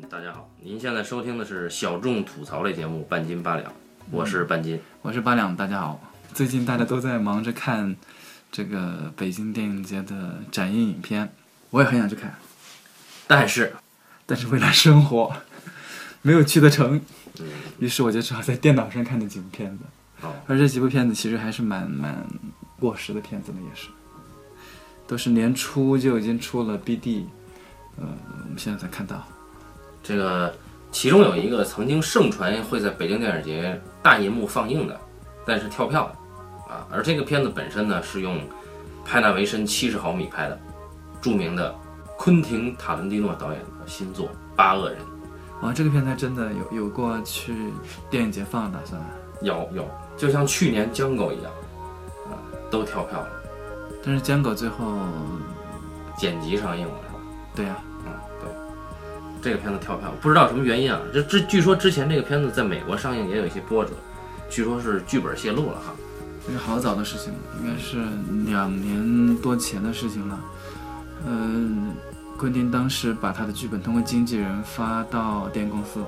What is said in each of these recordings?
嗯，大家好，您现在收听的是小众吐槽类节目《半斤八两》，我是半斤。我是八两，大家好。最近大家都在忙着看这个北京电影节的展映影片，我也很想去看，但是，但是为了生活，没有去得成，嗯，于是我就只好在电脑上看那几部片子。哦，而这几部片子其实还是蛮蛮过时的片子了，也是，都是年初就已经出了 BD，呃，我们现在才看到。这个其中有一个曾经盛传会在北京电影节大银幕放映的，但是跳票了啊。而这个片子本身呢，是用派纳维森七十毫米拍的，著名的昆汀·塔伦蒂诺导演的新作《八恶人》。哇，这个片子真的有有过去电影节放的打算，有有，就像去年《江狗》一样，啊，都跳票了，但是江狗最后，剪辑上映了是吧？对呀、这个片子跳票，不知道什么原因啊。这这据说之前这个片子在美国上映也有一些波折，据说是剧本泄露了哈。这是好早的事情了，应该是两年多前的事情了。嗯，昆汀当时把他的剧本通过经纪人发到电影公司，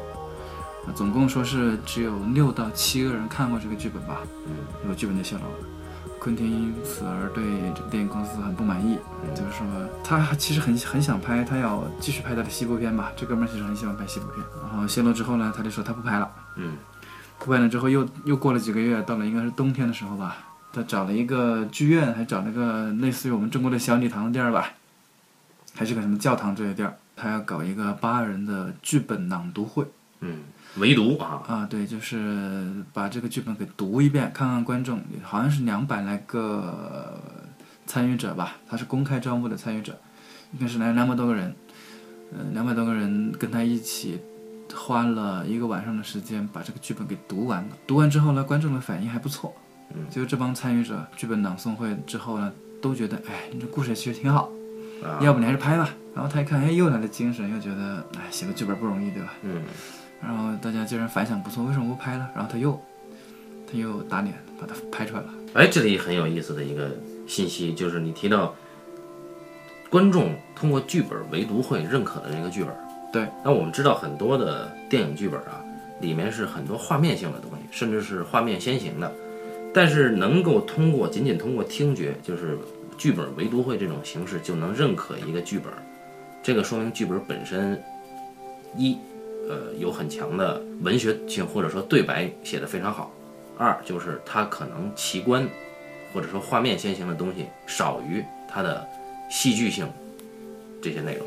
啊，总共说是只有六到七个人看过这个剧本吧，嗯这个剧本就泄露了。昆汀因此而对这个电影公司很不满意，就是说他其实很很想拍，他要继续拍他的西部片吧。这哥们儿其实很喜欢拍西部片，然后泄露之后呢，他就说他不拍了。嗯。不拍了之后又又过了几个月，到了应该是冬天的时候吧，他找了一个剧院，还找了个类似于我们中国的小礼堂的地儿吧，还是个什么教堂之类的地儿，他要搞一个八人的剧本朗读会。嗯，唯独啊，啊，对，就是把这个剧本给读一遍，看看观众，好像是两百来个参与者吧，他是公开招募的参与者，应该是来两百多个人，嗯、两百多个人跟他一起花了一个晚上的时间把这个剧本给读完了。读完之后呢，观众的反应还不错。嗯，就这帮参与者剧本朗诵会之后呢，都觉得，哎，你这故事其实挺好，啊，要不你还是拍吧。然后他一看，哎，又来了精神，又觉得，哎，写个剧本不容易，对吧？嗯然后大家既然反响不错，为什么不拍了？然后他又，他又打脸，把它拍出来了。哎，这里很有意思的一个信息就是你提到观众通过剧本唯独会认可的这个剧本。对，那我们知道很多的电影剧本啊，里面是很多画面性的东西，甚至是画面先行的，但是能够通过仅仅通过听觉，就是剧本唯独会这种形式就能认可一个剧本，这个说明剧本本身一呃有很强的文学性，或者说对白写得非常好；二就是他可能奇观或者说画面先行的东西少于他的戏剧性这些内容，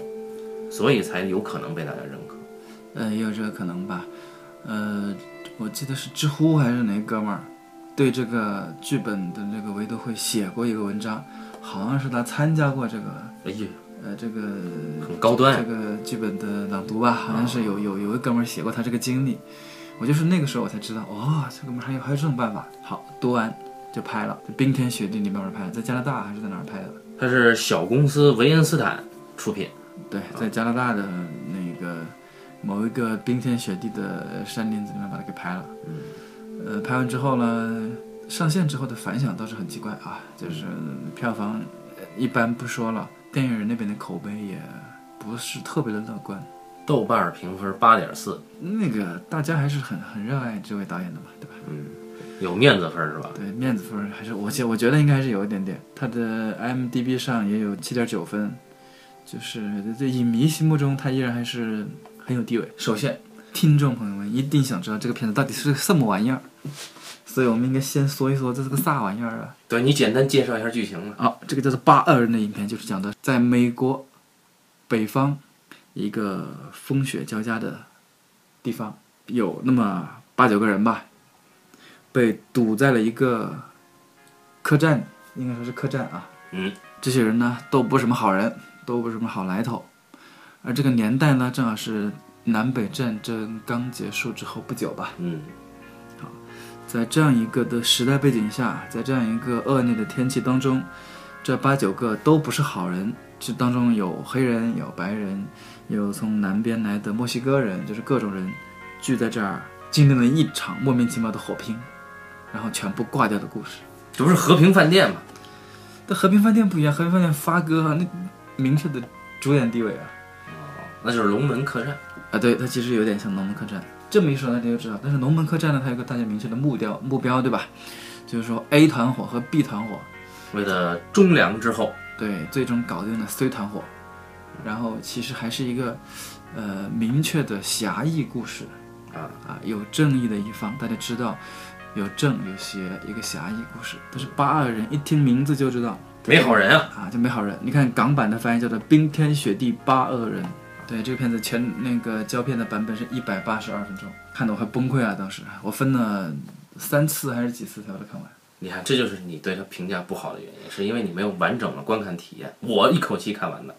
所以才有可能被大家认可。呃，也有这个可能吧。呃，我记得是知乎还是哪哥们儿对这个剧本的这个唯独会写过一个文章，好像是他参加过这个哎呀，呃这个很高端这个剧本的朗读吧，好像是有有有一个哥们儿写过他这个经历。我就是那个时候我才知道，哦，这哥们儿还有还有这种办法。好，读完就拍了，就冰天雪地里面拍，在加拿大还是在哪儿拍的？它是小公司维恩斯坦出品。对，在加拿大的那个某一个冰天雪地的山林子里面把它给拍了。嗯，呃，拍完之后呢，上线之后的反响倒是很奇怪啊，就是票房呃一般不说了，电影人那边的口碑也不是特别的乐观。豆瓣评分八点四，那个大家还是很很热爱这位导演的嘛，对吧？嗯，有面子分是吧？对，面子分还是我觉我觉得应该是有一点点。他的 IMDB 上也有七点九分，就是在影迷心目中他依然还是很有地位。首先，听众朋友们一定想知道这个片子到底是个什么玩意儿，所以我们应该先说一说这是个啥玩意儿啊？对你简单介绍一下剧情吧。啊，这个叫做《八二人》的影片，就是讲的在美国北方一个风雪交加的地方，有那么八九个人吧，被堵在了一个客栈，应该说是客栈啊。嗯，这些人呢都不是什么好人，都不是什么好来头，而这个年代呢正好是南北战争刚结束之后不久吧。嗯在这样一个的时代背景下，在这样一个恶劣的天气当中，这八九个都不是好人。这当中有黑人，有白人，有从南边来的墨西哥人，就是各种人聚在这儿，经历了一场莫名其妙的火拼，然后全部挂掉的故事。这不是和平饭店吗？但和平饭店不一样，和平饭店发哥啊，那明确的主演地位啊。哦那就是龙门客栈。啊，对，它其实有点像龙门客栈。这么一说，大家就知道。但是龙门客栈呢，它有个大家明确的目标，目标对吧？就是说 A 团伙和 B 团伙，为了忠良之后，对，最终搞定了 C 团伙。然后其实还是一个，呃，明确的侠义故事啊啊，有正义的一方，大家知道，有正有邪，一个侠义故事。但是八二人一听名字就知道没好人啊。啊，就没好人。你看港版的翻译叫做《冰天雪地八恶人》，对，这个片子全那个胶片的版本是一百八十二分钟，看得我快崩溃啊。当时我分了三次还是几次才把它看完。你看，这就是你对他评价不好的原因，是因为你没有完整的观看体验。我一口气看完的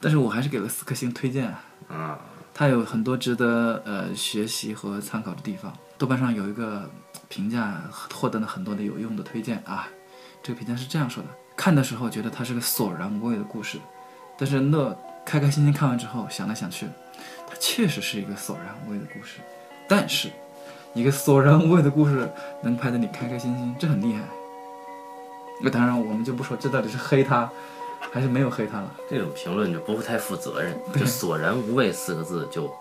但是我还是给了四颗星推荐啊。啊，它有很多值得呃学习和参考的地方。豆瓣上有一个评价获得了很多的有用的推荐啊，这个评价是这样说的：看的时候觉得它是个索然无味的故事，但是乐开开心心看完之后想来想去，它确实是一个索然无味的故事。但是一个索然无味的故事能拍得你开开心心，这很厉害。那当然我们就不说这到底是黑他还是没有黑他了。这种评论就不太负责任，对就索然无味四个字就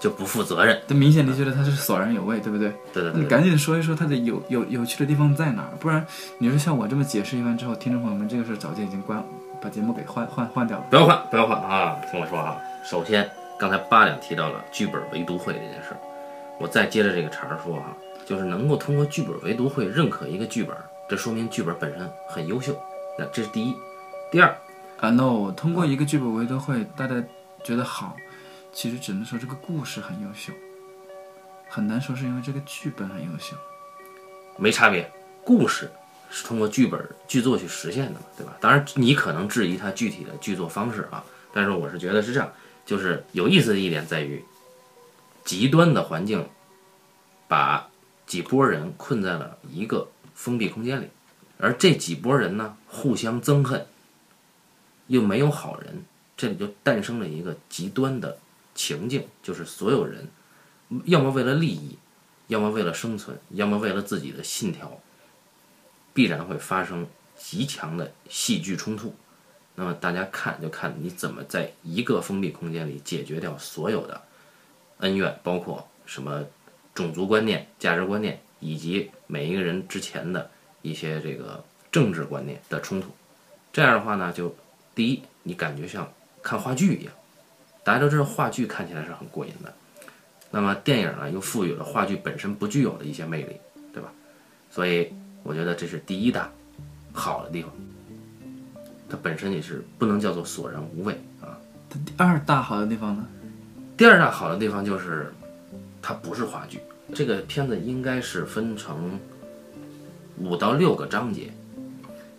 就不负责任。这明显你觉得他是索然有味，对不对？对对对对，你赶紧说一说他的有有有趣的地方在哪儿，不然你说像我这么解释一番之后，听众朋友们这个事儿早就已经关把节目给换换换掉了。不要换，不要换啊！听我说啊，首先刚才八两提到了剧本围读会这件事儿，我再接着这个茬儿说哈、就是能够通过剧本围读会认可一个剧本，这说明剧本本身很优秀，那这是第一。第二，啊，no，通过一个剧本围读会，大家觉得好，其实只能说这个故事很优秀，很难说是因为这个剧本很优秀。没差别，故事是通过剧本剧作去实现的嘛，对吧？当然，你可能质疑它具体的剧作方式啊，但是我是觉得是这样，就是有意思的一点在于，极端的环境把几拨人困在了一个封闭空间里，而这几拨人呢互相憎恨，又没有好人，这里就诞生了一个极端的情境，就是所有人要么为了利益。要么为了生存，要么为了自己的信条，必然会发生极强的戏剧冲突。那么大家看就看你怎么在一个封闭空间里解决掉所有的恩怨，包括什么种族观念、价值观念，以及每一个人之前的一些这个政治观念的冲突。这样的话呢，就第一，你感觉像看话剧一样。大家都知道话剧看起来是很过瘾的。那么电影呢，又赋予了话剧本身不具有的一些魅力，对吧？所以我觉得这是第一大好的地方。它本身也是不能叫做索然无味啊。它第二大好的地方呢？第二大好的地方就是它不是话剧，这个片子应该是分成五到六个章节，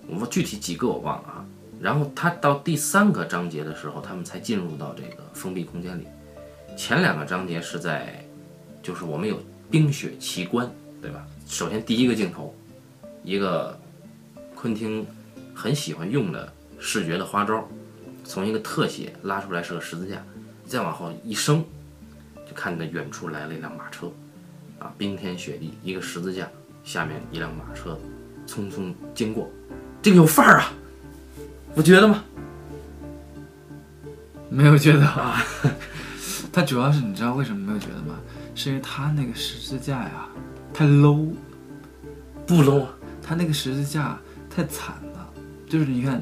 我具体几个我忘了啊。然后它到第三个章节的时候，他们才进入到这个封闭空间里。前两个章节是在，就是我们有冰雪奇观，对吧？首先第一个镜头，一个昆汀很喜欢用的视觉的花招，从一个特写拉出来是个十字架，再往后一升，就看到远处来了一辆马车，啊，冰天雪地，一个十字架下面一辆马车匆匆经过，这个有范儿啊，不觉得吗？没有觉得啊。他主要是你知道为什么没有觉得吗？是因为他那个十字架呀，太 low，不 low 啊，它那个十字架太惨了。就是你看，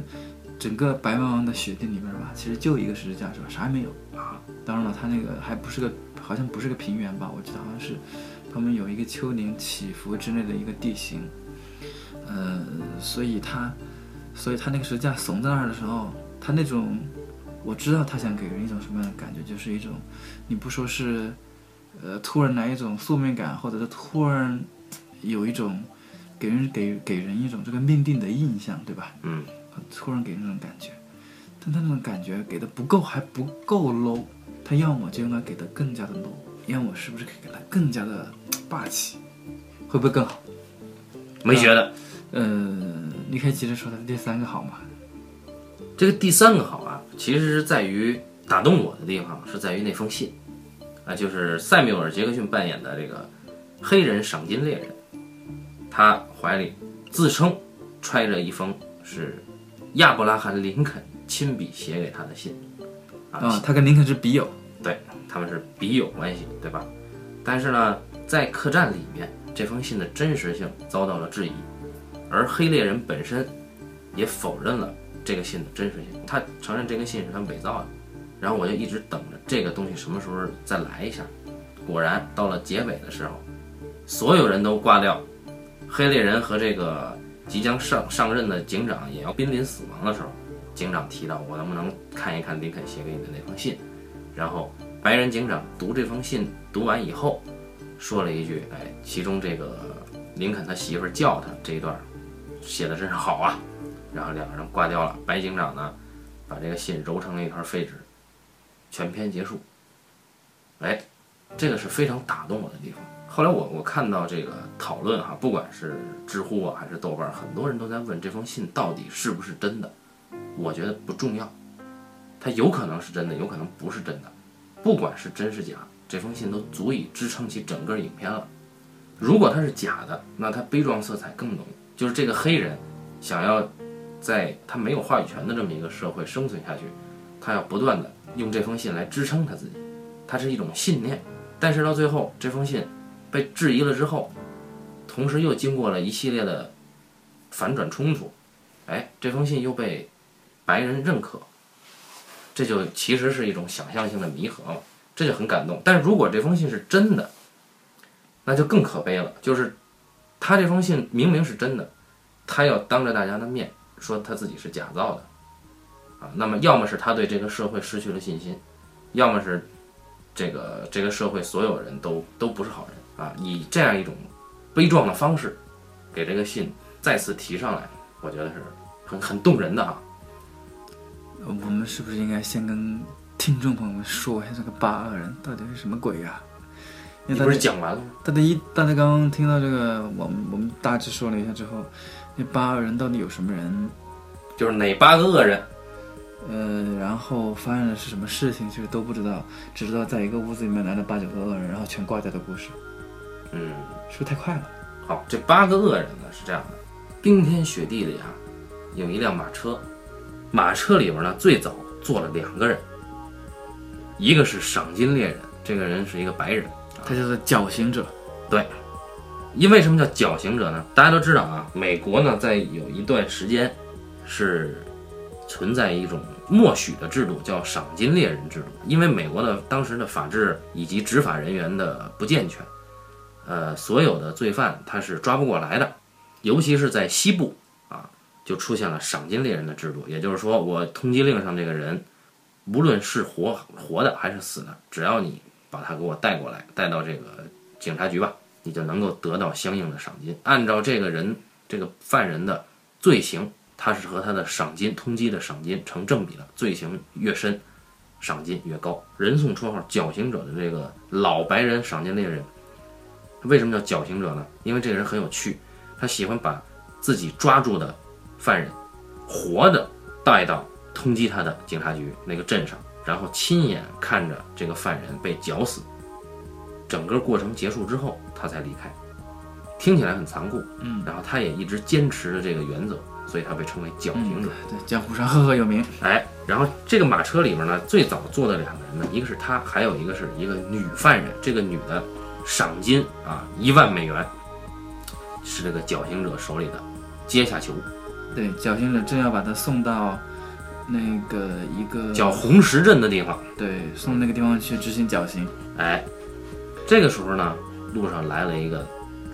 整个白茫茫的雪地里面吧，其实就一个十字架是吧？啥也没有啊。当然了，他那个还不是个，好像不是个平原吧？我记得好像是，他们有一个丘陵起伏之类的一个地形。呃，所以它，所以他那个十字架耸在那儿的时候，他那种。我知道他想给人一种什么样的感觉，就是一种，你不说是，呃，突然来一种宿命感，或者是突然有一种给人给给人一种这个命定的印象，对吧？嗯，突然给人那种感觉，但他那种感觉给的不够，还不够 low，他要么就应该给的更加的 low，要么是不是可以给他更加的霸气，会不会更好？没觉得。呃，你可以接着说他的第三个好吗？这个第三个好啊，其实是在于打动我的地方是在于那封信，啊，就是塞缪尔·杰克逊扮演的这个黑人赏金猎人，他怀里自称揣着一封是亚伯拉罕·林肯亲笔写给他的信，啊，他跟林肯是笔友，对，他们是笔友关系，对吧？但是呢，在客栈里面，这封信的真实性遭到了质疑，而黑猎人本身也否认了这个信的真实性，他承认这个信是他伪造的。然后我就一直等着这个东西什么时候再来一下。果然到了结尾的时候，所有人都挂掉，黑猎人和这个即将上上任的警长也要濒临死亡的时候，警长提到我能不能看一看林肯写给你的那封信。然后白人警长读这封信读完以后，说了一句：“哎，其中这个林肯他媳妇叫他这一段写的真是好啊。”然后两个人挂掉了。白警长呢，把这个信揉成了一团废纸。全篇结束，哎，这个是非常打动我的地方。后来我我看到这个讨论哈，不管是知乎啊还是豆瓣，很多人都在问这封信到底是不是真的。我觉得不重要，它有可能是真的，有可能不是真的。不管是真是假，这封信都足以支撑起整个影片了。如果它是假的，那它悲壮色彩更浓。就是这个黑人想要在他没有话语权的这么一个社会生存下去，他要不断的。用这封信来支撑他自己，它是一种信念。但是到最后，这封信被质疑了之后，同时又经过了一系列的反转冲突，哎，这封信又被白人认可，这就其实是一种想象性的弥合了，这就很感动。但是如果这封信是真的，那就更可悲了。就是他这封信明明是真的，他要当着大家的面说他自己是假造的。啊，那么要么是他对这个社会失去了信心，要么是这个这个社会所有人都都不是好人啊。以这样一种悲壮的方式给这个信再次提上来，我觉得是很很动人的啊。我们是不是应该先跟听众朋友们说一下这个八恶人到底是什么鬼呀？你不是讲完了吗？大家一大家刚刚听到这个，我们我们大致说了一下之后，那八个人到底有什么人？就是哪八个恶人？呃，然后发生的是什么事情，其实都不知道，只知道在一个屋子里面来了八九个恶人，然后全挂掉的故事。嗯，是不是太快了？好，这八个恶人呢是这样的：冰天雪地里啊，有一辆马车，马车里边呢最早坐了两个人，一个是赏金猎人，这个人是一个白人，他叫做绞刑者。对，因为什么叫绞刑者呢？大家都知道啊，美国呢在有一段时间是存在一种。默许的制度叫赏金猎人制度，因为美国的当时的法制以及执法人员的不健全，呃，所有的罪犯他是抓不过来的，尤其是在西部啊，就出现了赏金猎人的制度。也就是说，我通缉令上这个人，无论是活活的还是死的，只要你把他给我带过来，带到这个警察局吧，你就能够得到相应的赏金。按照这个人这个犯人的罪行。他是和他的赏金通缉的赏金成正比的，罪行越深，赏金越高。人送绰号“绞刑者”的这个老白人赏金猎人，为什么叫绞刑者呢？因为这个人很有趣，他喜欢把自己抓住的犯人活的带到通缉他的警察局那个镇上，然后亲眼看着这个犯人被绞死，整个过程结束之后他才离开。听起来很残酷，嗯，然后他也一直坚持着这个原则。所以他被称为绞刑者，对江湖上赫赫有名。哎，然后这个马车里面呢，最早坐的两个人呢，一个是他，还有一个是一个女犯人。这个女的赏金啊一万美元，是这个绞刑者手里的阶下囚。对，绞刑者正要把他送到那个一个叫红石镇的地方，对，送那个地方去执行绞刑。哎，这个时候呢，路上来了一个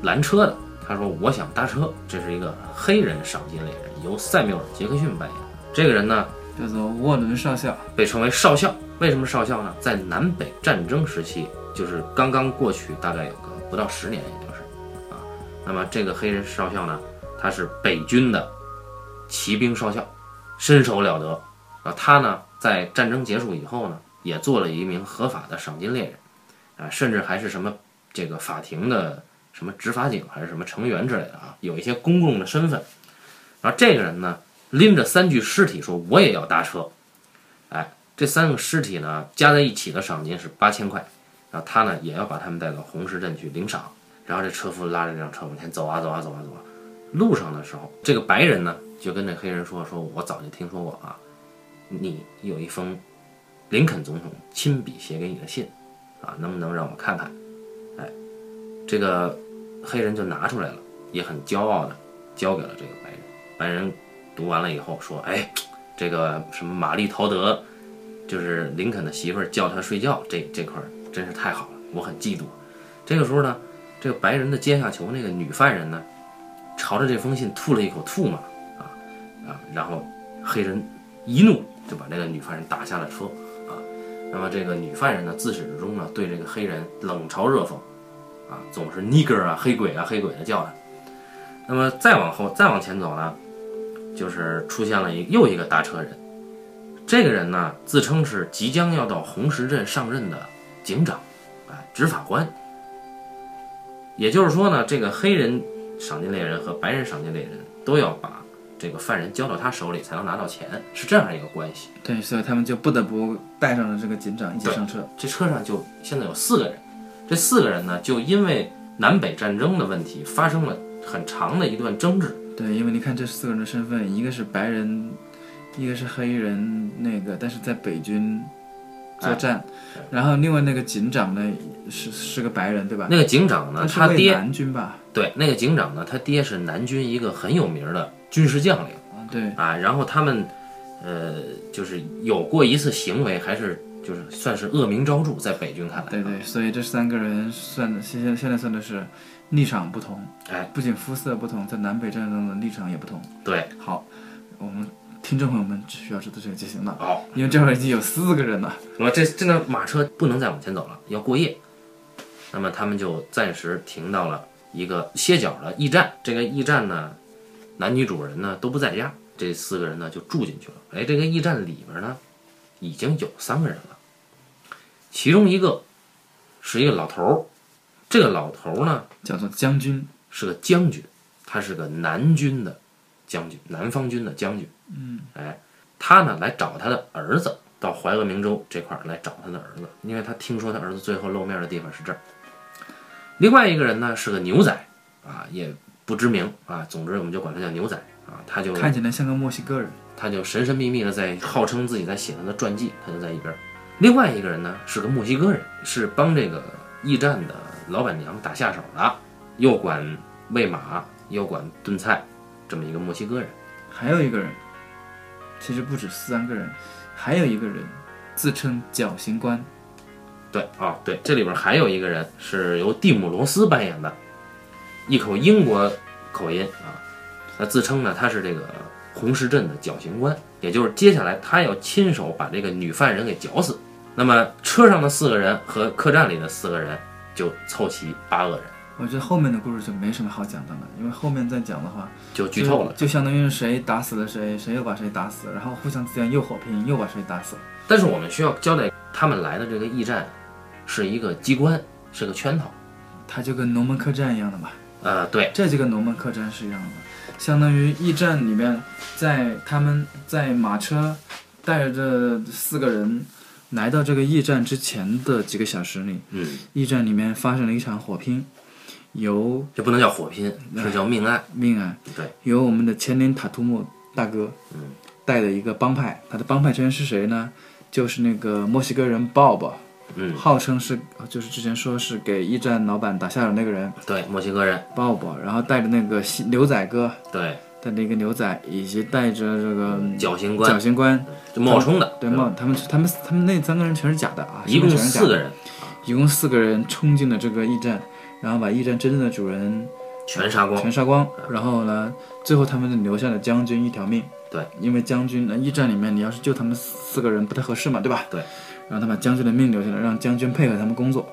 拦车的。他说：“我想搭车。”这是一个黑人赏金猎人，由塞缪尔·杰克逊扮演。这个人呢，叫做沃伦少校，被称为少校。为什么少校呢？在南北战争时期，就是刚刚过去，大概有个不到十年，也就是啊。那么这个黑人少校呢，他是北军的骑兵少校，身手了得啊。他呢，在战争结束以后呢，也做了一名合法的赏金猎人啊，甚至还是什么这个法庭的。什么执法警还是什么成员之类的啊，有一些公共的身份。然后这个人呢，拎着三具尸体说：“我也要搭车。”哎，这三个尸体呢，加在一起的赏金是八千块。然后他呢，也要把他们带到红石镇去领赏。然后这车夫拉着这辆车往前走啊走啊走啊走啊。路上的时候，这个白人呢，就跟那黑人说：“说我早就听说过啊，你有一封林肯总统亲笔写给你的信。”啊，能不能让我看看？哎，这个黑人就拿出来了，也很骄傲的交给了这个白人。白人读完了以后说：“哎，这个什么玛丽陶德，就是林肯的媳妇儿叫他睡觉，这这块真是太好了，我很嫉妒。”这个时候呢，这个白人的阶下囚那个女犯人呢，朝着这封信吐了一口唾沫，啊，然后黑人一怒就把这个女犯人打下了车，啊，那么这个女犯人呢，自始至终呢对这个黑人冷嘲热讽，啊，总是 nigger 啊、黑鬼啊、黑鬼的叫他。那么再往后再往前走呢，就是出现了一又一个搭车人，这个人呢自称是即将要到红石镇上任的警长，啊，执法官。也就是说呢，这个黑人赏金猎人和白人赏金猎人都要把这个犯人交到他手里才能拿到钱，是这样一个关系。对，所以他们就不得不带上了这个警长一起上车。这车上就现在有四个人，这四个人呢，就因为南北战争的问题发生了很长的一段争执。对，因为你看这四个人的身份，一个是白人，一个是黑人，那个但是在北军作战，然后另外那个警长呢是是个白人，对吧？那个警长呢，他爹南军吧？对那个警长呢，他爹是南军一个很有名的军事将领。啊，对，啊，然后他们呃就是有过一次行为，还是就是算是恶名昭著，在北军看来，对对，所以这三个人算的，现在现在算的是立场不同，哎，不仅肤色不同，在南北战争的立场也不同。对，好，我们听众朋友们只需要知道这个就行了，好，因为这会儿已经有四个人了。那么这这辆马车不能再往前走了，要过夜。那么他们就暂时停到了一个歇脚的驿站。这个驿站呢，男女主人呢都不在家，这四个人呢就住进去了。哎，这个驿站里边呢，已经有三个人了，其中一个是一个老头儿，这个老头儿呢叫做将军，是个将军，他是个南军的将军，南方军的将军。嗯，哎，他呢来找他的儿子，到怀俄明州这块儿来找他的儿子，因为他听说他儿子最后露面的地方是这儿。另外一个人呢是个牛仔，啊，也不知名啊，总之我们就管他叫牛仔啊，他就看起来像个墨西哥人。他就神神秘秘的在号称自己在写他的传记，他就在一边儿。另外一个人呢是个墨西哥人，是帮这个驿站的老板娘打下手的，又管喂马又管炖菜，这么一个墨西哥人。还有一个人，其实不止三个人，还有一个人自称绞刑官。对啊、对，这里边还有一个人是由蒂姆·罗斯扮演的，一口英国口音啊，他自称呢他是这个红石镇的绞刑官，也就是接下来他要亲手把这个女犯人给绞死。那么车上的四个人和客栈里的四个人就凑齐八个人，我觉得后面的故事就没什么好讲的了，因为后面再讲的话，就剧透了。就，就相当于是谁打死了谁，谁又把谁打死，然后互相之间又火拼，又把谁打死。但是我们需要交代，他们来的这个驿站是一个机关，是个圈套。它就跟龙门客栈一样的嘛，呃，对，这就跟龙门客栈是一样的，相当于驿站里面，在他们在马车带着这四个人来到这个驿站之前的几个小时里，嗯，驿站里面发生了一场火拼，由这不能叫火拼，这叫命案。命案，对，由我们的前林塔图姆大哥，嗯，带的一个帮派，他的帮派成员是谁呢？就是那个墨西哥人 Bob，嗯，号称是就是之前说是给驿站老板打下手那个人。对，墨西哥人，Bob，然后带着那个西牛仔哥，对，带着一个牛仔，以及带着这个绞刑官。绞刑官，就冒充的，对冒他们他们他们那三个人全是假的啊，一共四个，人，一共四个人冲进了这个驿站，然后把驿站真正的主人全杀光。全杀光，然后呢，最后他们留下了将军一条命。对，因为将军呢，驿站里面你要是救他们四个人不太合适嘛，对吧？对。然后他把将军的命留下来，让将军配合他们工作。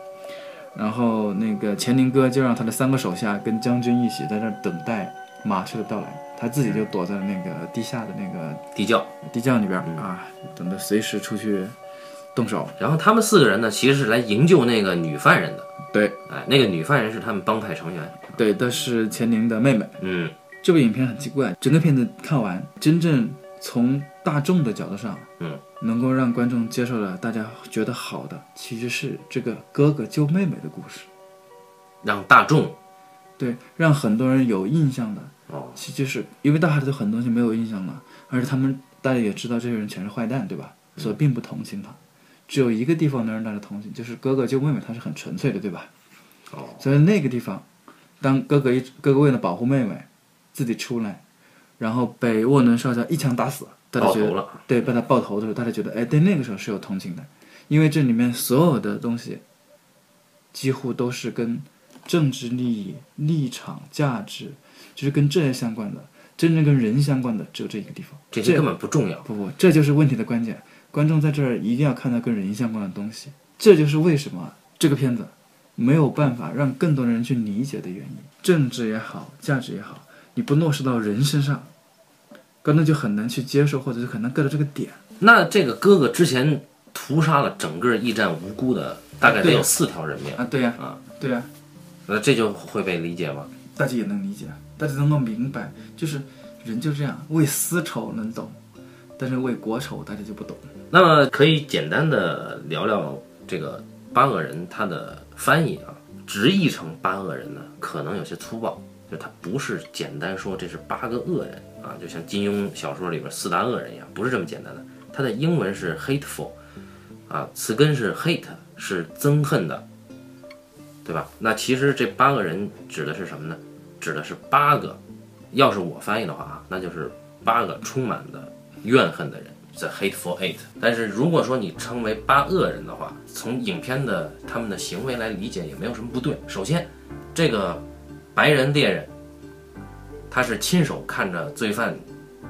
然后那个钱宁哥就让他的三个手下跟将军一起在这儿等待马车的到来，他自己就躲在那个地下的那个地窖。地窖里边啊，等着随时出去动手。然后他们四个人呢，其实是来营救那个女犯人的。对哎，那个女犯人是他们帮派成员。对，但是钱宁的妹妹。嗯，这部影片很奇怪，整个片子看完，真正从大众的角度上，嗯，能够让观众接受了大家觉得好的，其实是这个哥哥救妹妹的故事。让大众对，让很多人有印象的，哦，其实是因为大家对很多东西没有印象了，而且他们大家也知道这些人全是坏蛋，对吧？所以并不同情他。只有一个地方能让大家同情，就是哥哥救妹妹，他是很纯粹的，对吧？哦，所以那个地方，当哥哥一哥哥为了保护妹妹，自己出来，然后被沃伦少校一枪打死，大家觉得爆头了，对被他爆头的时候，大家觉得哎，对那个时候是有同情的，因为这里面所有的东西，几乎都是跟政治利益、立场、价值，就是跟这些相关的，真正跟人相关的只有这一个地方。这些根本不重要。不不，这就是问题的关键。观众在这儿一定要看到跟人相关的东西，这就是为什么这个片子没有办法让更多人去理解的原因。政治也好，价值也好，你不落实到人身上，观众就很难去接受，或者是很难 get 到这个点。那这个哥哥之前屠杀了整个驿站无辜的，大概得有四条人命，啊，对呀、啊，对呀、那这就会被理解吗？大家也能理解，大家能够明白，就是人就这样，为私仇能懂，但是为国仇大家就不懂。那么可以简单的聊聊这个八恶人他的翻译啊，直译成八恶人呢，可能有些粗暴，就他不是简单说这是八个恶人啊，就像金庸小说里边四大恶人一样，不是这么简单的。它的英文是 hateful，啊，词根是 hate，是憎恨的，对吧？那其实这八个人指的是什么呢？指的是八个，要是我翻译的话啊，那就是八个充满的怨恨的人。The hateful eight，但是如果说你称为八恶人的话，从影片的他们的行为来理解也没有什么不对。首先，这个白人猎人，他是亲手看着罪犯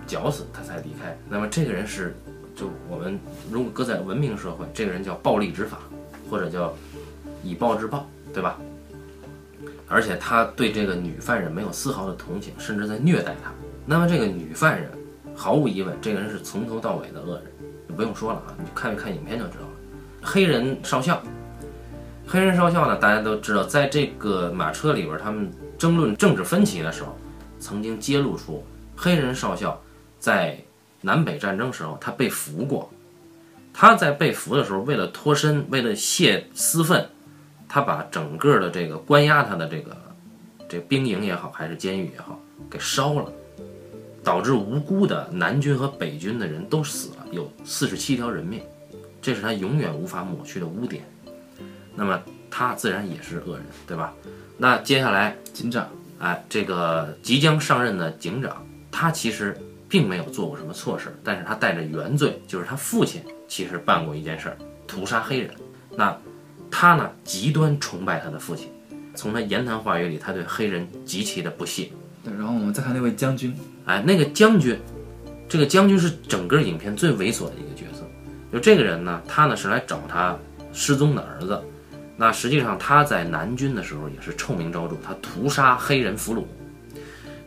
绞死他才离开，那么这个人是，就我们如果搁在文明社会，这个人叫暴力执法，或者叫以暴制暴，对吧？而且他对这个女犯人没有丝毫的同情，甚至在虐待她。那么这个女犯人，毫无疑问，这个人是从头到尾的恶人，就不用说了啊，你看一看影片就知道了。黑人少校，黑人少校呢，大家都知道，在这个马车里边，他们争论政治分歧的时候，曾经揭露出黑人少校在南北战争时候他被俘过。他在被俘的时候，为了脱身，为了泄私愤，他把整个的这个关押他的这个这兵营也好，还是监狱也好，给烧了。导致无辜的南军和北军的人都死了，有四十七条人命，这是他永远无法抹去的污点。那么他自然也是恶人，对吧？那接下来，警长，哎，这个即将上任的警长，他其实并没有做过什么错事，但是他带着原罪，就是他父亲其实办过一件事儿，屠杀黑人。那他呢，极端崇拜他的父亲，从他言谈话语里，他对黑人极其的不屑。对，然后我们再看那位将军，哎，那个将军，这个将军是整个影片最猥琐的一个角色。就这个人呢，他呢是来找他失踪的儿子。那实际上他在南军的时候也是臭名昭著，他屠杀黑人俘虏。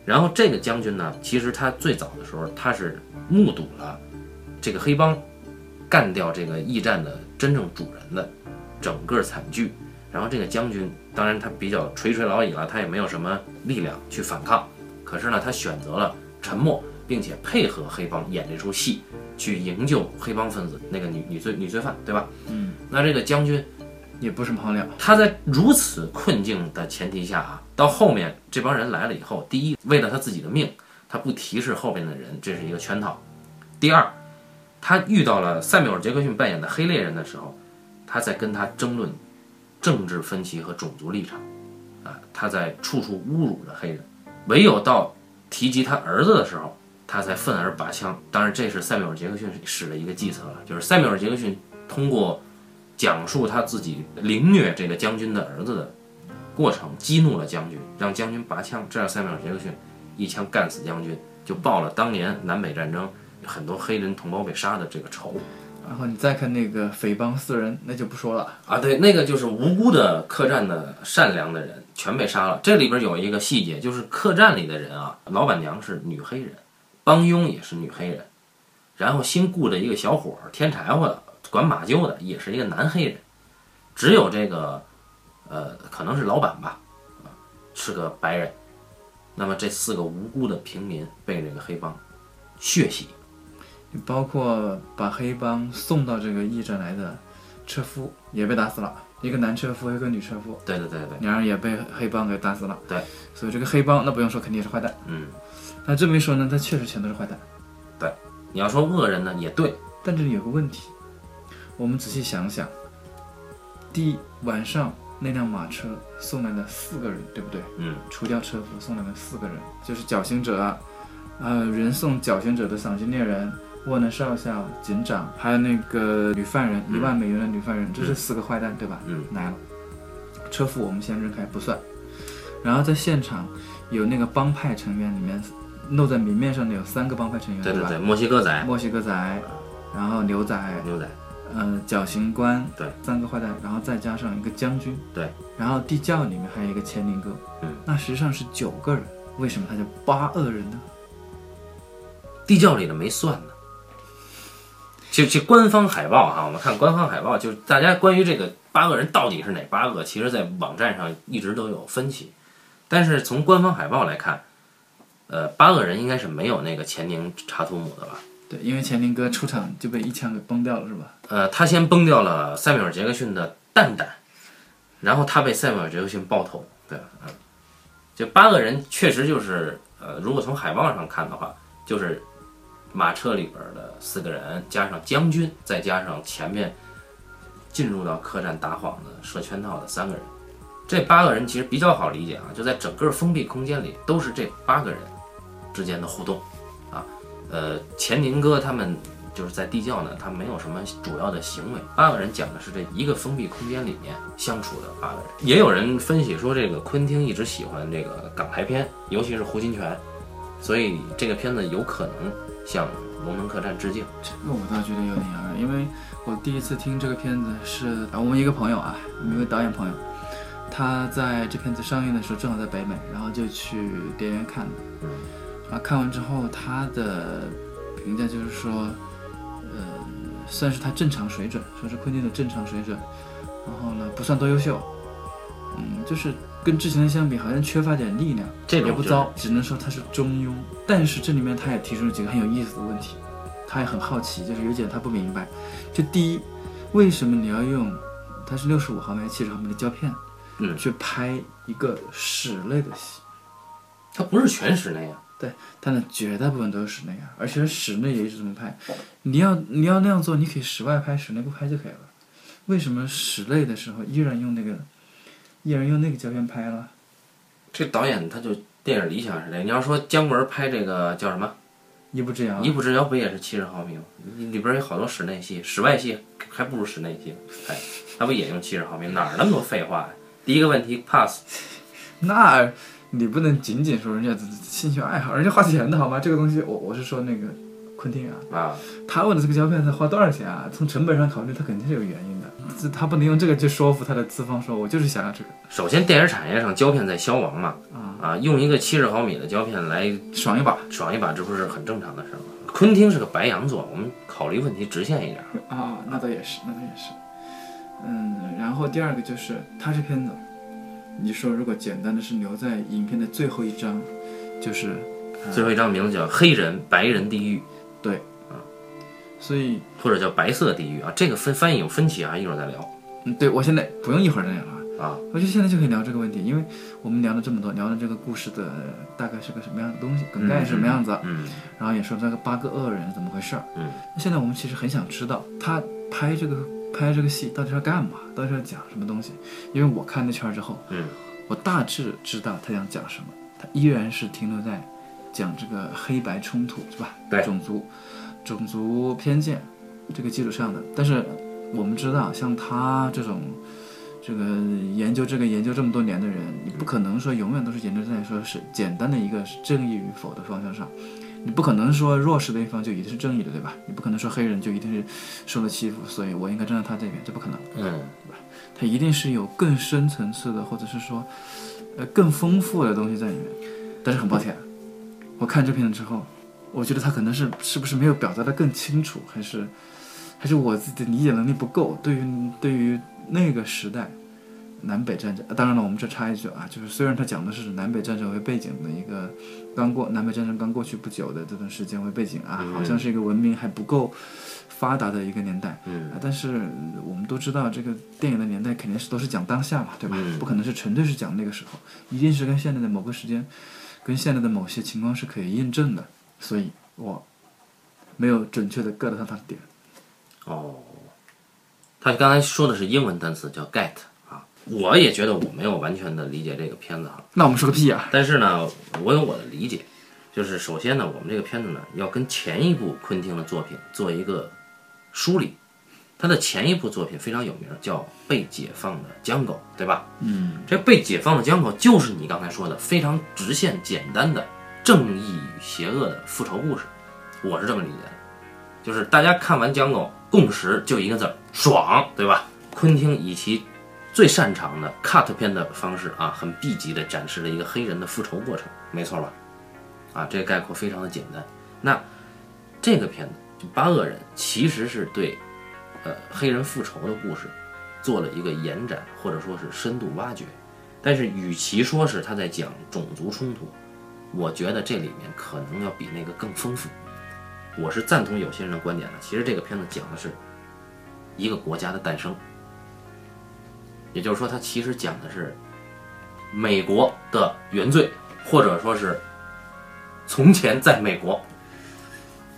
然后这个将军呢，其实他最早的时候他是目睹了这个黑帮干掉这个驿站的真正主人的整个惨剧。然后这个将军，当然他比较垂垂老矣了，他也没有什么力量去反抗。可是呢，他选择了沉默，并且配合黑帮演这出戏，去营救黑帮分子那个女女罪女罪犯，对吧？嗯，那这个将军也不是好鸟，他在如此困境的前提下啊，到后面这帮人来了以后，第一，为了他自己的命，他不提示后边的人，这是一个圈套；第二，他遇到了塞缪尔·杰克逊扮演的黑猎人的时候，他在跟他争论政治分歧和种族立场，啊，他在处处侮辱着黑人，唯有到提及他儿子的时候，他才愤而拔枪。当然，这是塞缪尔·杰克逊使的一个计策了，就是塞缪尔·杰克逊通过讲述他自己凌虐这个将军的儿子的过程，激怒了将军，让将军拔枪，这样塞缪尔·杰克逊一枪干死将军，就报了当年南北战争很多黑人同胞被杀的这个仇。然后你再看那个匪帮四人，那就不说了。啊，对，那个就是无辜的客栈的善良的人全被杀了。这里边有一个细节，就是客栈里的人啊，老板娘是女黑人，帮佣也是女黑人，然后新雇的一个小伙儿添柴火的，管马厩的也是一个男黑人，只有这个呃，可能是老板吧，啊，是个白人。那么这四个无辜的平民被这个黑帮血洗，包括把黑帮送到这个驿站来的车夫也被打死了，一个男车夫，一个女车夫，对对对对，两人也被黑帮给打死了。对，所以这个黑帮那不用说，肯定是坏蛋。嗯，那这么一说呢，他确实全都是坏蛋。对你要说恶人呢，也对，但这里有个问题，我们仔细想想，第一晚上那辆马车送来了四个人，对不对？嗯，除掉车夫送来了四个人，就是绞刑者，呃，人送绞刑者的赏金猎人。沃能少校、警长，还有那个女犯人，一万美元的女犯人，这是四个坏蛋，对吧？嗯，来了。车夫我们先扔开不算。然后在现场有那个帮派成员里面露在明面上的有三个帮派成员，吧？对对，墨西哥仔，墨西哥仔，然后牛仔，牛仔，呃，绞刑官，对，三个坏蛋，然后再加上一个将军，对，然后地窖里面还有一个乾宁哥，嗯，那实际上是九个人，为什么他叫八恶人呢？地窖里的没算呢。就就官方海报哈，我们看官方海报，就是大家关于这个八个人到底是哪八个，其实在网站上一直都有分歧。但是从官方海报来看，呃，八个人应该是没有那个钱宁查图姆的吧？因为钱宁哥出场就被一枪给崩掉了，是吧？呃，他先崩掉了塞缪尔杰克逊的蛋蛋，然后他被塞缪尔杰克逊爆头，对？嗯，就八个人确实就是呃，如果从海报上看的话，就是马车里边的四个人，加上将军，再加上前面进入到客栈打幌的设圈套的三个人，这八个人其实比较好理解啊，就在整个封闭空间里都是这八个人之间的互动。呃，钱宁哥他们就是在地窖呢，他没有什么主要的行为。八个人讲的是这一个封闭空间里面相处的八个人。也有人分析说，这个昆汀一直喜欢这个港台片，尤其是胡金铨，所以这个片子有可能向《龙门客栈》致敬。这个我倒觉得有点遥远，因为我第一次听这个片子是啊，我们一个朋友啊，一位导演朋友，他在这片子上映的时候正好在北美，然后就去电影院看的。嗯啊，看完之后他的评价就是说，呃，算是他正常水准，说是昆汀的正常水准，然后呢不算多优秀，嗯，就是跟之前的相比好像缺乏点力量，这也不糟，只能说他是中庸。但是这里面他也提出了几个很有意思的问题，他也很好奇，就是有点他不明白，就第一，为什么你要用它是六十五毫米还是七十毫米的胶片，嗯去拍一个室内的戏？它不是全室内啊。它的绝大部分都是室内啊，而且室内也一直这么拍。你要你要那样做，你可以室外拍，室内不拍就可以了。为什么室内的时候依然用那个，依然用那个胶片拍了？这导演他就电影理想是这，你要说姜文拍这个叫什么一步之遥《一步之遥》，不也是七十毫米吗？里里边有好多室内戏，室外戏还不如室内戏拍，他不也用七十毫米？哪儿那么多废话呀？第一个问题 pass，那你不能仅仅说人家的兴趣爱好，人家花钱的好吗？这个东西，我我是说那个昆汀啊，啊，他问的这个胶片他花多少钱啊？从成本上考虑，他肯定是有原因的。这他不能用这个去说服他的资方，说我就是想要这个首先电影产业上胶片在消亡嘛，啊，啊，用一个七十毫米的胶片来爽一把爽一把，这不是很正常的事儿吗？昆汀是个白羊座，我们考虑问题直线一点。啊，那倒也是，那倒也是。嗯，然后第二个就是他这片子，你说如果简单的是留在影片的最后一章，就是，最后一张名字叫《黑人白人地狱对，啊所以，》，或者叫《白色地狱》啊，这个分翻译有分歧啊，一会儿再聊嗯，对我现在不用一会儿再聊了。啊。我觉得现在就可以聊这个问题，因为我们聊了这么多，聊了这个故事的大概是个什么样的东西，梗概是什么样子，嗯然后也说这个八个恶人怎么回事儿。嗯那现在我们其实很想知道他拍这个拍这个戏到底是要干嘛，到底是要讲什么东西。因为我看那圈儿之后，嗯我大致知道他想讲什么，他依然是停留在讲这个黑白冲突是吧？对种族种族偏见这个基础上的。但是我们知道，像他这种这个研究这个研究这么多年的人，你不可能说永远都是研究在说是简单的一个是正义与否的方向上。你不可能说弱势的一方就一定是正义的，对吧？你不可能说黑人就一定是受了欺负，所以我应该站在他这边，这不可能。嗯对吧？他一定是有更深层次的，或者是说，呃，更丰富的东西在里面。但是很抱歉，我看这片子之后，我觉得他可能是是不是没有表达的更清楚，还是还是我自己的理解能力不够？对于对于那个时代南北战争，呃当然了，我们这插一句啊，就是虽然他讲的是南北战争为背景的一个刚过南北战争刚过去不久的这段时间为背景啊，好像是一个文明还不够发达的一个年代。嗯啊，但是呃我们都知道，这个电影的年代肯定是都是讲当下嘛，对吧？嗯不可能是纯粹是讲那个时候，一定是跟现在的某个时间，跟现在的某些情况是可以印证的。所以我没有准确的 get 到他的点。哦，他刚才说的是英文单词叫 get 啊，我也觉得我没有完全的理解这个片子哈，那我们说个屁啊！但是呢，我有我的理解，就是首先呢，我们这个片子呢要跟前一部昆汀的作品做一个梳理。他的前一部作品非常有名，叫《被解放的江狗》，对吧？嗯，这被解放的江狗就是你刚才说的非常直线、简单的正义与邪恶的复仇故事，我是这么理解的。就是大家看完江狗，共识就一个字儿：爽，对吧？昆汀以其最擅长的 cut 片的方式啊，很 B 级的展示了一个黑人的复仇过程，没错吧？啊，这概括非常的简单。那这个片子就《八恶人》其实是对呃黑人复仇的故事做了一个延展，或者说是深度挖掘。但是与其说是他在讲种族冲突，我觉得这里面可能要比那个更丰富。我是赞同有些人的观点的。其实这个片子讲的是一个国家的诞生，也就是说，它其实讲的是美国的原罪，或者说是从前在美国。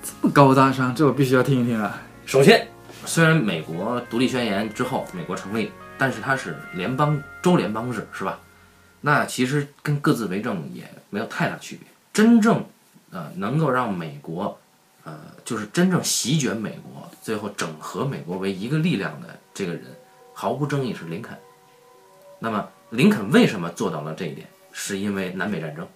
这么高大上，这我必须要听一听啊！首先，虽然美国独立宣言之后美国成立，但是它是联邦州联邦制，是吧？那其实跟各自为政也没有太大区别。真正呃能够让美国呃就是真正席卷美国，最后整合美国为一个力量的这个人，毫无争议是林肯。那么林肯为什么做到了这一点？是因为南北战争，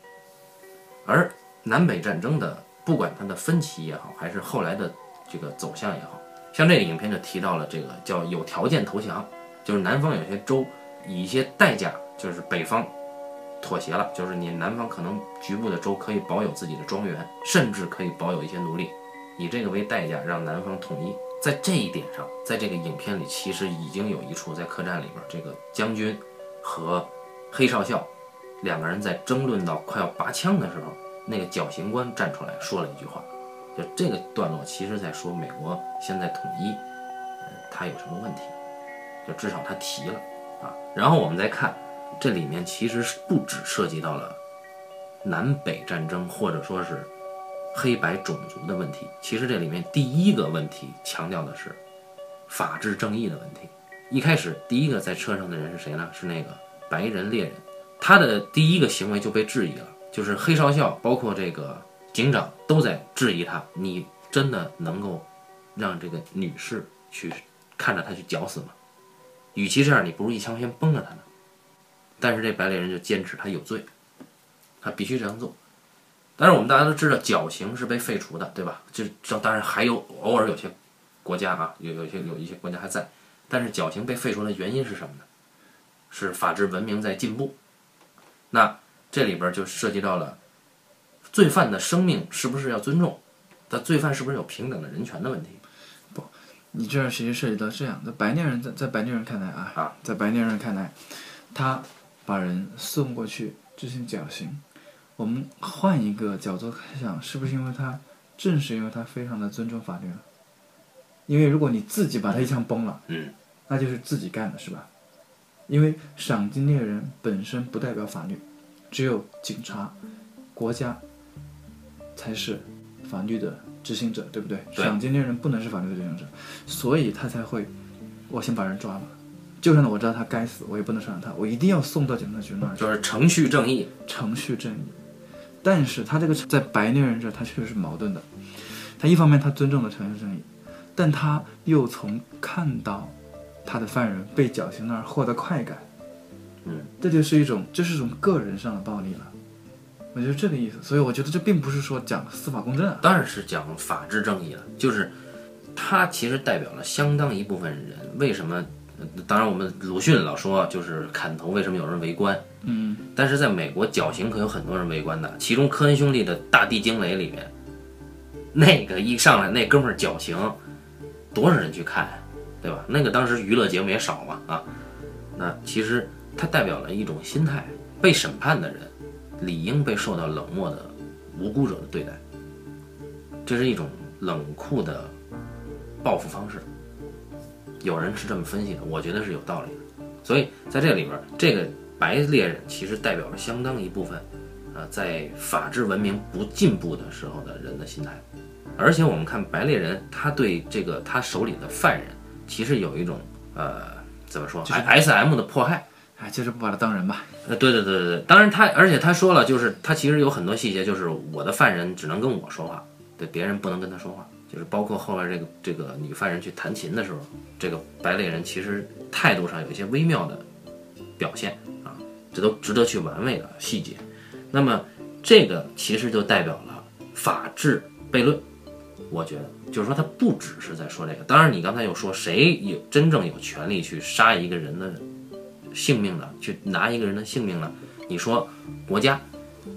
而南北战争的不管它的分歧也好，还是后来的这个走向也好，像这个影片就提到了这个叫有条件投降，就是南方有些州以一些代价，就是北方妥协了，就是你南方可能局部的州可以保有自己的庄园，甚至可以保有一些奴隶，以这个为代价让南方统一。在这一点上，在这个影片里其实已经有一处在客栈里边，这个将军和黑少校两个人在争论到快要拔枪的时候，那个绞刑官站出来说了一句话，就这个段落其实在说美国现在统一，呃，它有什么问题，就至少他提了啊。然后我们再看这里面其实是不只涉及到了南北战争或者说是黑白种族的问题，其实这里面第一个问题强调的是法治正义的问题。一开始第一个在车上的人是谁呢？是那个白人猎人，他的第一个行为就被质疑了，就是黑少校包括这个警长都在质疑他，你真的能够让这个女士去看着他去绞死吗？与其这样，你不如一枪先崩了他呢。但是这白猎人就坚持他有罪，他必须这样做。但是我们大家都知道，绞刑是被废除的，对吧？这这当然还有偶尔有些国家啊，有有些有一些国家还在，但是绞刑被废除的原因是什么呢？是法治文明在进步。那这里边就涉及到了罪犯的生命是不是要尊重？但罪犯是不是有平等的人权的问题？不你这样其实涉及到这样的白猎人在在白猎人看来啊，啊在白猎人看来，他把人送过去执行绞刑。我们换一个角度想，是不是因为他正是因为他非常的尊重法律了？因为如果你自己把他一枪崩了，嗯，那就是自己干的，是吧？因为赏金猎人本身不代表法律，只有警察、国家才是法律的执行者，对不对？对赏金猎人不能是法律的执行者，所以他才会，我先把人抓了，就算我知道他该死，我也不能伤害他，我一定要送到警察局那儿去。就是程序正义。程序正义，但是他这个在白猎人这儿，他确实是矛盾的。他一方面他尊重了程序正义，但他又从看到他的犯人被绞刑那儿获得快感，嗯，这就是一种这是一种个人上的暴力了。我觉得这个意思，所以我觉得这并不是说讲司法公正啊，当然是讲法治正义了，就是他其实代表了相当一部分人。为什么？呃当然，我们鲁迅老说，就是砍头为什么有人围观？嗯，但是在美国绞刑可有很多人围观的，其中科恩兄弟的《大地惊雷》里面，那个一上来那哥们儿绞刑，多少人去看呀，对吧？那个当时娱乐节目也少嘛啊。那其实它代表了一种心态，被审判的人理应被受到冷漠的无辜者的对待，这是一种冷酷的报复方式。有人是这么分析的，我觉得是有道理的。所以在这里边，这个白猎人其实代表了相当一部分，呃，在法治文明不进步的时候的人的心态。而且我们看白猎人，他对这个他手里的犯人，其实有一种呃，怎么说就是？S M 的迫害。哎，就是不把他当人吧。呃，对对对对对，当然他，而且他说了，就是他其实有很多细节，就是我的犯人只能跟我说话，对别人不能跟他说话。就是包括后来这个这个女犯人去弹琴的时候，这个白脸人其实态度上有一些微妙的表现啊，这都值得去玩味的细节。那么这个其实就代表了法治悖论，我觉得就是说他不只是在说这个。当然，你刚才又说谁有真正有权利去杀一个人的？性命的去拿一个人的性命呢？你说国家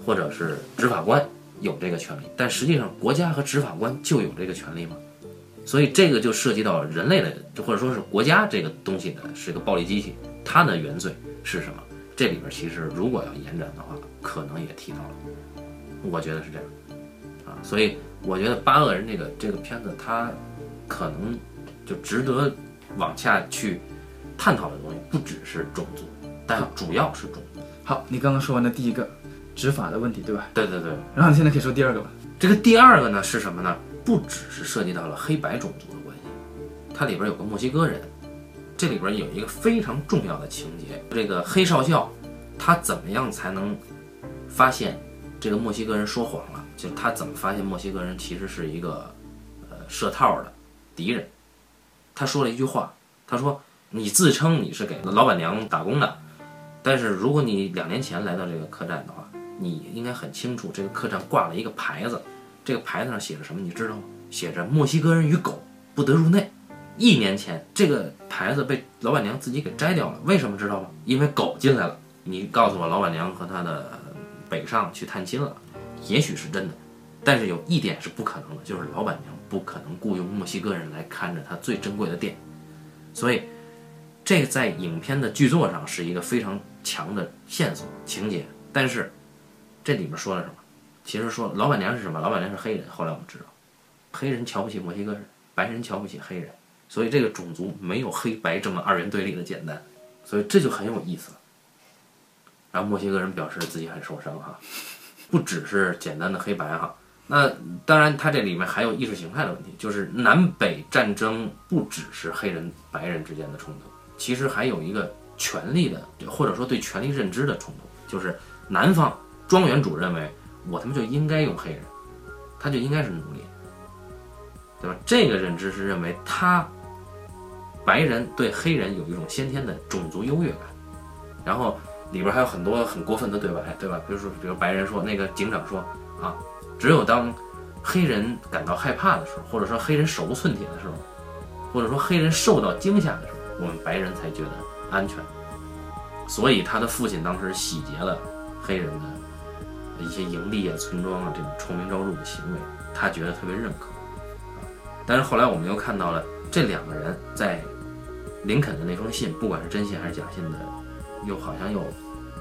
或者是执法官有这个权利，但实际上国家和执法官就有这个权利吗？所以这个就涉及到人类的，或者说是国家这个东西的是一个暴力机器，它的原罪是什么？这里边其实如果要延展的话，可能也提到了，我觉得是这样啊。所以我觉得八恶人这个这个片子，它可能就值得往下去。探讨的东西不只是种族，但主要是种族。好，你刚刚说完的第一个执法的问题，对吧？对对对。然后你现在可以说第二个吧。这个第二个呢是什么呢？不只是涉及到了黑白种族的关系，它里边有个墨西哥人，这里边有一个非常重要的情节。这个黑少校他怎么样才能发现这个墨西哥人说谎了？就他怎么发现墨西哥人其实是一个呃设套的敌人？他说了一句话，他说。你自称你是给老板娘打工的，但是如果你两年前来到这个客栈的话，你应该很清楚，这个客栈挂了一个牌子，这个牌子上写着什么？你知道吗？写着“墨西哥人与狗不得入内”。一年前，这个牌子被老板娘自己给摘掉了，为什么知道吗？因为狗进来了。你告诉我，老板娘和他的北上去探亲了，也许是真的，但是有一点是不可能的，就是老板娘不可能雇佣墨西哥人来看着他最珍贵的店，所以。这在影片的剧作上是一个非常强的线索情节，但是这里面说了什么？其实说老板娘是什么？老板娘是黑人。后来我们知道，黑人瞧不起墨西哥人，白人瞧不起黑人，所以这个种族没有黑白这么二元对立的简单，所以这就很有意思了。然后墨西哥人表示自己很受伤哈，不只是简单的黑白哈。那当然，它这里面还有意识形态的问题，就是南北战争不只是黑人白人之间的冲突。其实还有一个权力的，或者说对权力认知的冲突，就是南方庄园主认为我他妈就应该用黑人，他就应该是奴隶，对吧？这个认知是认为他白人对黑人有一种先天的种族优越感，然后里边还有很多很过分的对白，对吧？比如说，比如白人说那个警长说啊，只有当黑人感到害怕的时候，或者说黑人手无寸铁的时候，或者说黑人受到惊吓的时候。我们白人才觉得安全，所以他的父亲当时洗劫了黑人的一些营地啊、村庄啊这种臭名昭著的行为，他觉得特别认可。但是后来我们又看到了这两个人在林肯的那封信，不管是真信还是假信的，又好像又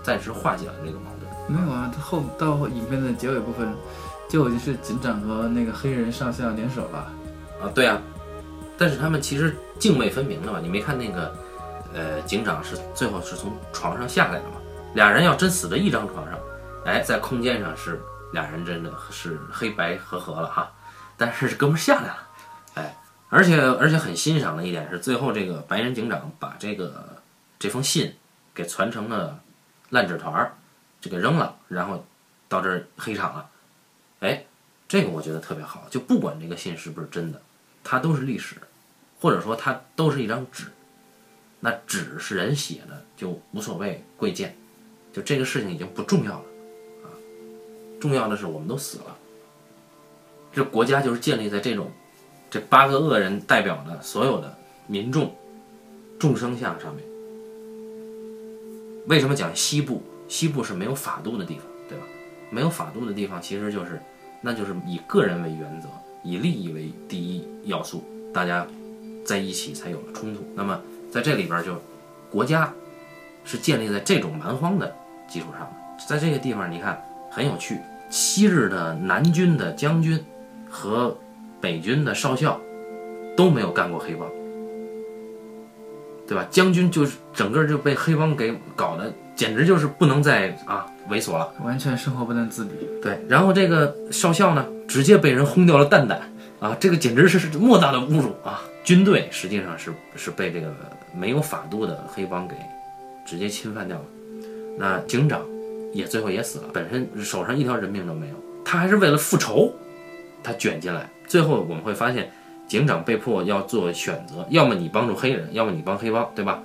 暂时化解了这个矛盾。没有啊，他后到影片的结尾部分，就已经是警长和那个黑人上校联手了。啊，对啊。但是他们其实泾渭分明的嘛，你没看那个，呃，警长是最后是从床上下来的嘛，俩人要真死在一张床上，哎，在空间上是俩人真的是黑白合合了哈，但是哥们下来了，哎，而且而且很欣赏的一点是，最后这个白人警长把这个这封信给传成了烂纸团儿，就给扔了，然后到这儿黑场了，哎，这个我觉得特别好，就不管这个信是不是真的。它都是历史，或者说它都是一张纸，那纸是人写的就无所谓贵贱，就这个事情已经不重要了，啊，重要的是我们都死了，这国家就是建立在这种这八个恶人代表的所有的民众众生相上面。为什么讲西部？西部是没有法度的地方，对吧？没有法度的地方，其实就是那就是以个人为原则。以利益为第一要素，大家在一起才有了冲突。那么在这里边就，国家是建立在这种蛮荒的基础上的。在这个地方，你看很有趣，昔日的南军的将军和北军的少校都没有干过黑帮，对吧？将军就是整个就被黑帮给搞的简直就是不能再啊猥琐了，完全生活不能自理。对，然后这个少校呢？直接被人轰掉了蛋蛋啊！这个简直是莫大的侮辱啊！军队实际上是是被这个没有法度的黑帮给直接侵犯掉了。那警长也最后也死了，本身手上一条人命都没有，他还是为了复仇，他卷进来。最后我们会发现，警长被迫要做选择，要么你帮助黑人，要么你帮黑帮，对吧？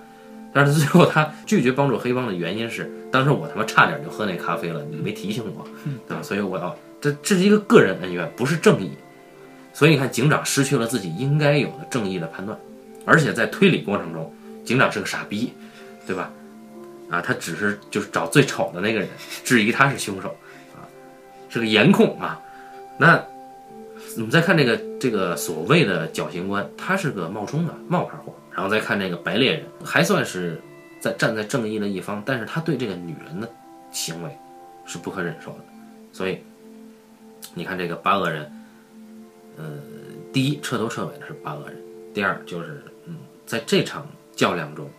但是最后他拒绝帮助黑帮的原因是，当时我他妈差点就喝那咖啡了，你没提醒我，对吧？所以我要这这是一个个人恩怨，不是正义。所以你看，警长失去了自己应该有的正义的判断，而且在推理过程中，警长是个傻逼，对吧？啊，他只是就是找最丑的那个人，质疑他是凶手，啊，是个颜控啊。那我们再看这个这个所谓的绞刑官，他是个冒充的冒牌货。然后再看这个白猎人，还算是在站在正义的一方，但是他对这个女人的行为是不可忍受的。所以你看这个八恶人，呃，第一彻头彻尾的是八恶人，第二就是嗯，在这场较量中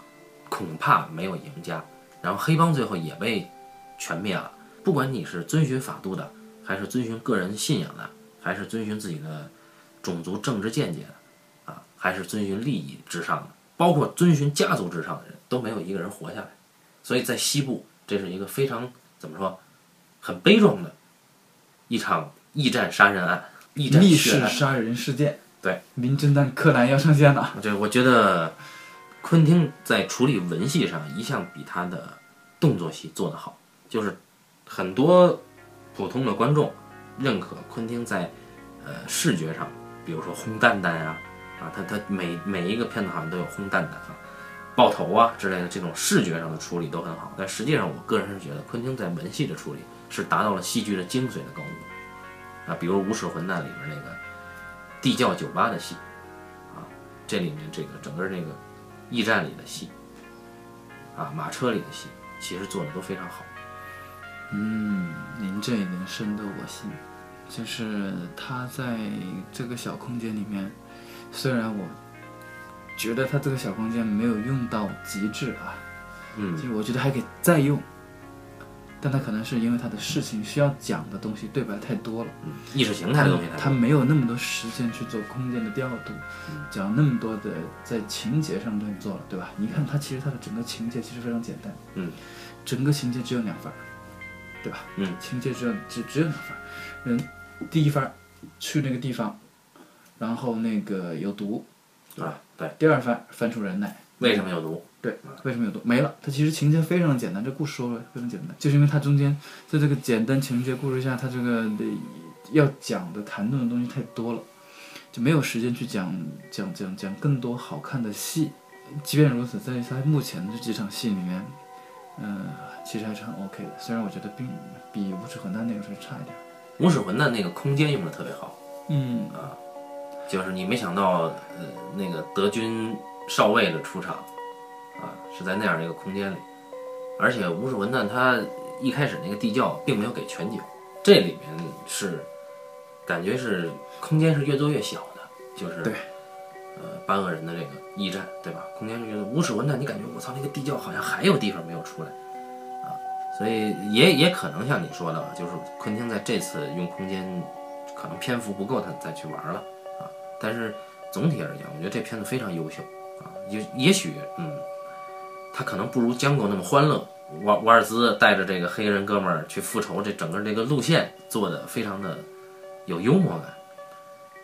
恐怕没有赢家。然后黑帮最后也被全灭了。不管你是遵循法度的，还是遵循个人信仰的，还是遵循自己的种族政治见解的，啊，还是遵循利益至上的，包括遵循家族至上的人都没有一个人活下来。所以在西部，这是一个非常怎么说，很悲壮的一场驿站杀人案，驿站密血案。室杀人事件，对，名侦探柯南要上线了。对，我觉得昆汀在处理文戏上一向比他的动作戏做得好，就是很多普通的观众认可昆汀在呃视觉上，比如说轰蛋蛋啊，啊，他他每每一个片子好像都有轰蛋蛋啊、爆头啊之类的这种视觉上的处理都很好，但实际上我个人是觉得昆汀在文戏的处理是达到了戏剧的精髓的高度啊，比如《无耻混蛋》里边那个地窖酒吧的戏。啊这里面这个整个这个驿站里的戏，啊，马车里的戏，其实做的都非常好。嗯，您这一点深得我心，就是他在这个小空间里面，虽然我觉得他这个小空间没有用到极致啊，嗯就是我觉得还可以再用，但他可能是因为他的事情需要讲的东西对白太多了。嗯，意识形态的东西太多。他没有那么多时间去做空间的调度，嗯讲那么多的在情节上的东西做了，对吧？你看他其实他的整个情节其实非常简单，嗯，整个情节只有两番儿，对吧？嗯，情节只有只只有两番儿，人第一番去那个地方，然后那个有毒，啊，对，第二番翻出人来，为什么有毒？对，为什么有毒？没了。它其实情节非常简单，这故事说了非常简单，就是因为它中间在这个简单情节故事下，它这个要讲的谈论的东西太多了，就没有时间去讲讲讲讲更多好看的戏。即便如此，在他目前的这几场戏里面，呃，其实还是很 OK 的。虽然我觉得并比《无耻混蛋》那个时候差一点。无耻混蛋那个空间用的特别好，嗯，就是你没想到，呃，那个德军少尉的出场，啊，是在那样的一个空间里，而且无耻混蛋他一开始那个地窖并没有给全景，这里面是感觉是空间是越做越小的，就是对，呃，八恶人的这个驿站，对吧？空间是越做无耻混蛋，你感觉我操，那个地窖好像还有地方没有出来，啊，所以也也可能像你说的，就是昆汀在这次用空间可能篇幅不够，他再去玩了啊。但是总体而言，我觉得这片子非常优秀啊。也也许，嗯，他可能不如江狗那么欢乐。瓦瓦尔兹带着这个黑人哥们儿去复仇，这整个这个路线做的非常的有幽默感。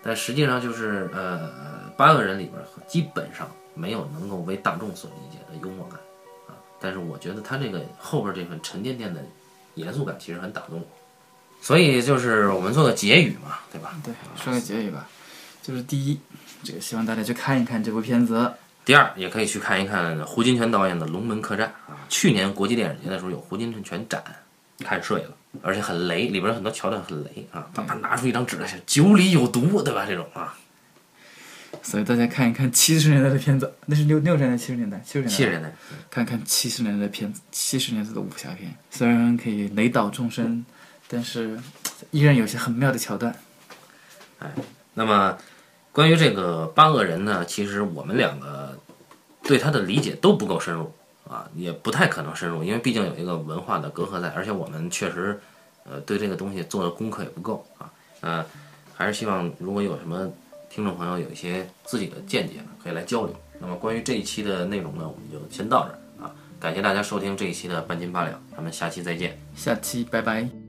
但实际上就是呃，八个人里边基本上没有能够为大众所理解的幽默感。但是我觉得他这个后边这份沉甸甸的严肃感其实很打动我。所以就是我们做个结语嘛，对吧？对，说个结语吧，就是第一，这个希望大家去看一看这部片子。第二，也可以去看一看胡金铨导演的《龙门客栈》啊。去年国际电影节的时候有胡金铨展，看睡了，而且很雷，里边有很多桥段很雷啊。他他拿出一张纸来写“酒里有毒”，对吧？这种啊，所以大家看一看七十年代的片子，那是六六十年代、七十年代、七十年代。七十年代，看看七十年代的片子，七十年代的武侠片，虽然可以雷倒众生，但是依然有些很妙的桥段。那么，关于这个八恶人呢，其实我们两个对他的理解都不够深入啊，也不太可能深入，因为毕竟有一个文化的隔阂在，而且我们确实呃对这个东西做的功课也不够啊。呃，还是希望如果有什么听众朋友有一些自己的见解呢，可以来交流。那么关于这一期的内容呢，我们就先到这儿啊，感谢大家收听这一期的半斤八两，咱们下期再见。下期拜拜。